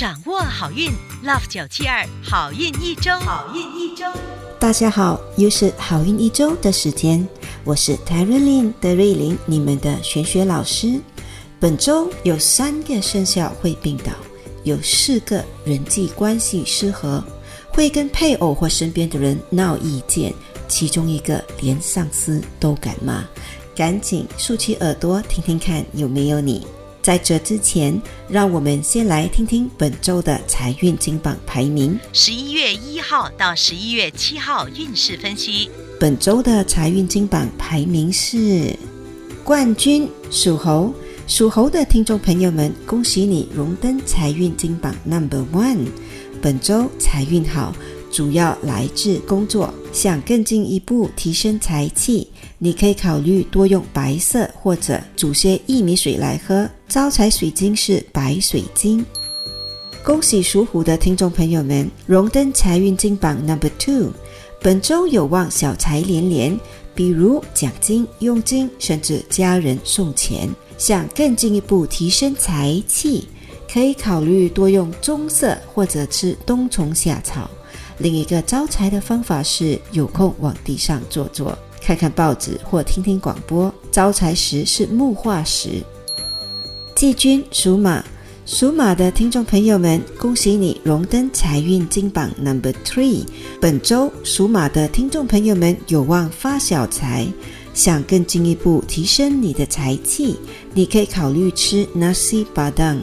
掌握好运，Love 九七二好运一周，好运一周。大家好，又是好运一周的时间，我是 t e r y l i n 的瑞琳，你们的玄学老师。本周有三个生肖会病倒，有四个人际关系失和，会跟配偶或身边的人闹意见，其中一个连上司都敢骂。赶紧竖起耳朵听听看，有没有你？在这之前，让我们先来听听本周的财运金榜排名。十一月一号到十一月七号运势分析。本周的财运金榜排名是冠军属猴，属猴的听众朋友们，恭喜你荣登财运金榜 Number One。本周财运好，主要来自工作，想更进一步提升财气。你可以考虑多用白色或者煮些薏米水来喝。招财水晶是白水晶。恭喜属虎的听众朋友们荣登财运金榜 Number Two，本周有望小财连连，比如奖金、佣金，甚至家人送钱。想更进一步提升财气，可以考虑多用棕色或者吃冬虫夏草。另一个招财的方法是有空往地上坐坐。看看报纸或听听广播。招财石是木化石。季军属马，属马的听众朋友们，恭喜你荣登财运金榜 Number Three。本周属马的听众朋友们有望发小财，想更进一步提升你的财气，你可以考虑吃 Nasi Padang。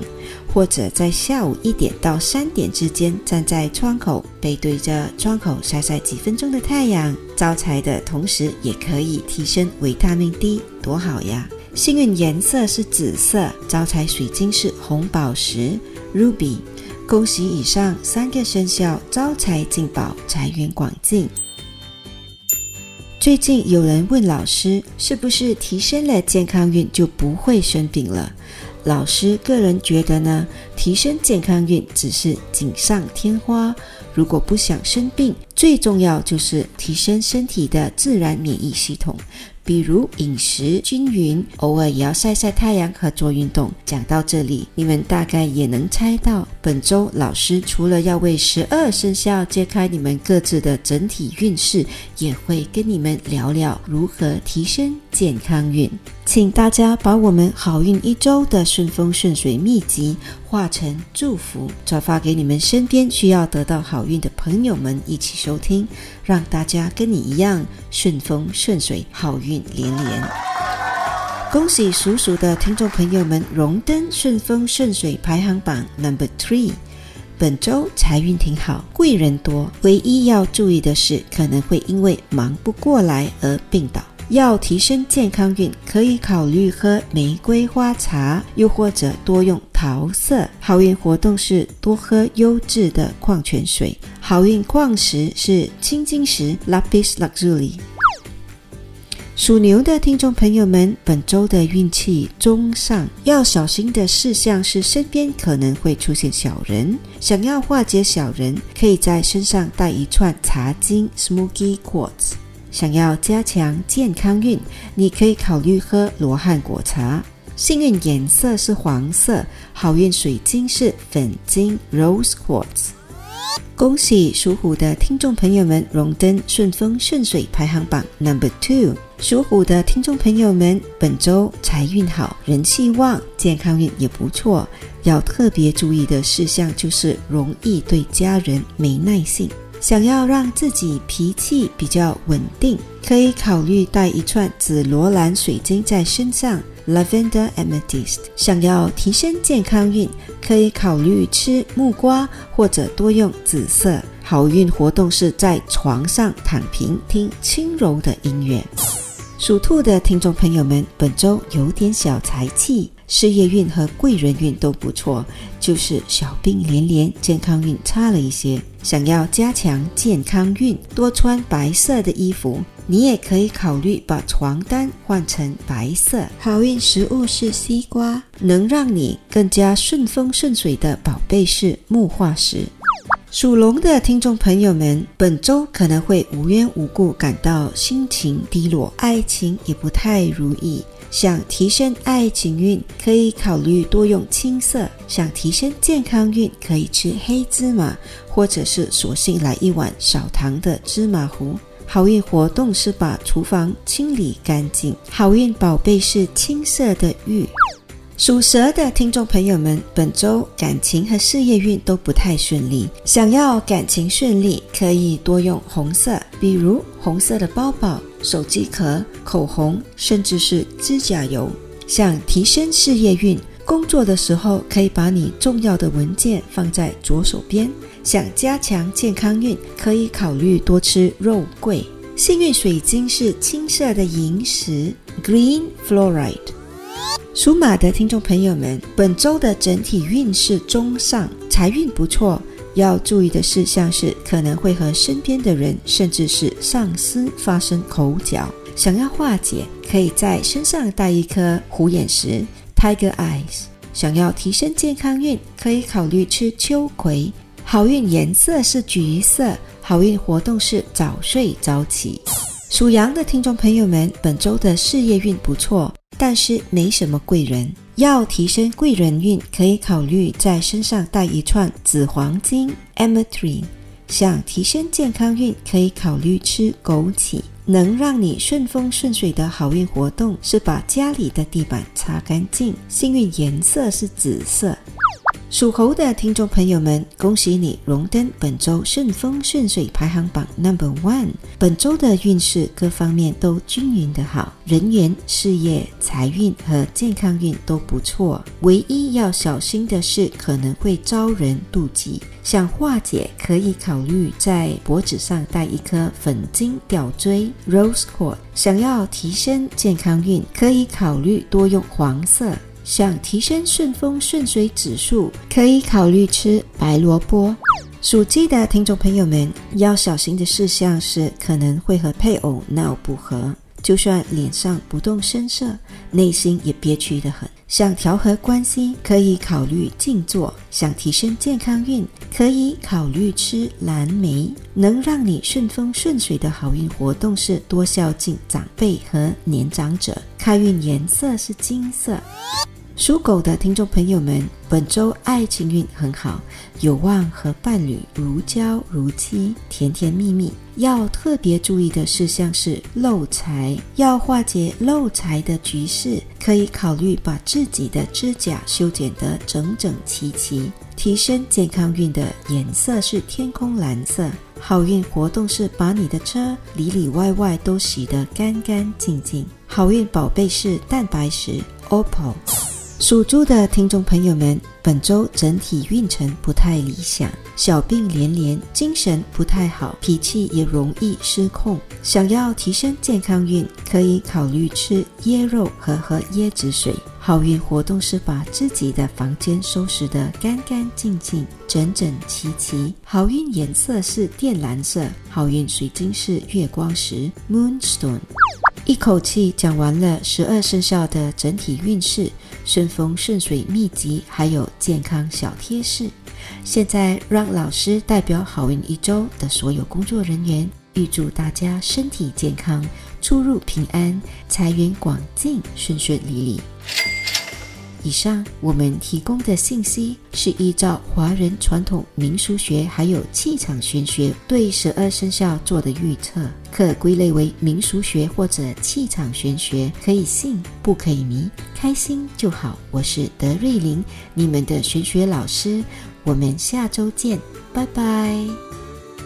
或者在下午一点到三点之间，站在窗口，背对着窗口晒晒几分钟的太阳，招财的同时也可以提升维他命 D，多好呀！幸运颜色是紫色，招财水晶是红宝石 Ruby。恭喜以上三个生肖招财进宝，财源广进。最近有人问老师，是不是提升了健康运就不会生病了？老师个人觉得呢，提升健康运只是锦上添花。如果不想生病，最重要就是提升身体的自然免疫系统。比如饮食均匀，偶尔也要晒晒太阳和做运动。讲到这里，你们大概也能猜到，本周老师除了要为十二生肖揭开你们各自的整体运势，也会跟你们聊聊如何提升健康运。请大家把我们好运一周的顺风顺水秘籍化成祝福，转发给你们身边需要得到好运的朋友们一起收听，让大家跟你一样顺风顺水，好运。连连，恭喜属鼠的听众朋友们荣登顺风顺水排行榜 number three。本周财运挺好，贵人多，唯一要注意的是，可能会因为忙不过来而病倒。要提升健康运，可以考虑喝玫瑰花茶，又或者多用桃色。好运活动是多喝优质的矿泉水。好运矿石是青金石 （Lapis Lazuli）。属牛的听众朋友们，本周的运气中上，要小心的事项是身边可能会出现小人。想要化解小人，可以在身上带一串茶金 （Smoky Quartz）。想要加强健康运，你可以考虑喝罗汉果茶。幸运颜色是黄色，好运水晶是粉晶 （Rose Quartz）。恭喜属虎的听众朋友们荣登顺风顺水排行榜 Number Two。属虎的听众朋友们，本周财运好，人气旺，健康运也不错。要特别注意的事项就是容易对家人没耐性。想要让自己脾气比较稳定，可以考虑带一串紫罗兰水晶在身上 （Lavender Amethyst）。想要提升健康运，可以考虑吃木瓜或者多用紫色。好运活动是在床上躺平，听轻柔的音乐。属兔的听众朋友们，本周有点小财气，事业运和贵人运都不错，就是小病连连，健康运差了一些。想要加强健康运，多穿白色的衣服。你也可以考虑把床单换成白色。好运食物是西瓜，能让你更加顺风顺水的宝贝是木化石。属龙的听众朋友们，本周可能会无缘无故感到心情低落，爱情也不太如意。想提升爱情运，可以考虑多用青色；想提升健康运，可以吃黑芝麻，或者是索性来一碗少糖的芝麻糊。好运活动是把厨房清理干净。好运宝贝是青色的玉。属蛇的听众朋友们，本周感情和事业运都不太顺利。想要感情顺利，可以多用红色，比如红色的包包、手机壳、口红，甚至是指甲油。想提升事业运，工作的时候可以把你重要的文件放在左手边。想加强健康运，可以考虑多吃肉桂。幸运水晶是青色的萤石 （Green Fluorite）。属马的听众朋友们，本周的整体运势中上，财运不错。要注意的事项是，可能会和身边的人，甚至是上司发生口角。想要化解，可以在身上带一颗虎眼石 （Tiger Eyes）。想要提升健康运，可以考虑吃秋葵。好运颜色是橘色，好运活动是早睡早起。属羊的听众朋友们，本周的事业运不错。但是没什么贵人，要提升贵人运，可以考虑在身上戴一串紫黄金 （Amethyst）。想提升健康运，可以考虑吃枸杞。能让你顺风顺水的好运活动是把家里的地板擦干净。幸运颜色是紫色。属猴的听众朋友们，恭喜你荣登本周顺风顺水排行榜 Number One。本周的运势各方面都均匀的好，人缘、事业、财运和健康运都不错。唯一要小心的是，可能会招人妒忌。想化解，可以考虑在脖子上戴一颗粉金吊坠 Rose Cord。想要提升健康运，可以考虑多用黄色。想提升顺风顺水指数，可以考虑吃白萝卜。属鸡的听众朋友们要小心的事项是，可能会和配偶闹不和，就算脸上不动声色，内心也憋屈的很。想调和关系，可以考虑静坐。想提升健康运，可以考虑吃蓝莓。能让你顺风顺水的好运活动是多孝敬长辈和年长者。开运颜色是金色。属狗的听众朋友们，本周爱情运很好，有望和伴侣如胶如漆，甜甜蜜蜜。要特别注意的事项是漏财，要化解漏财的局势，可以考虑把自己的指甲修剪得整整齐齐。提升健康运的颜色是天空蓝色，好运活动是把你的车里里外外都洗得干干净净。好运宝贝是蛋白石 OPPO。属猪的听众朋友们，本周整体运程不太理想，小病连连，精神不太好，脾气也容易失控。想要提升健康运，可以考虑吃椰肉和喝椰子水。好运活动是把自己的房间收拾得干干净净、整整齐齐。好运颜色是靛蓝色，好运水晶是月光石 （Moonstone）。一口气讲完了十二生肖的整体运势，顺风顺水秘籍，还有健康小贴士。现在让老师代表好运一周的所有工作人员，预祝大家身体健康，出入平安，财源广进，顺顺利利。以上我们提供的信息是依照华人传统民俗学还有气场玄学对十二生肖做的预测，可归类为民俗学或者气场玄学，可以信不可以迷，开心就好。我是德瑞琳，你们的玄学老师，我们下周见，拜拜。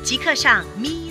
即刻上咪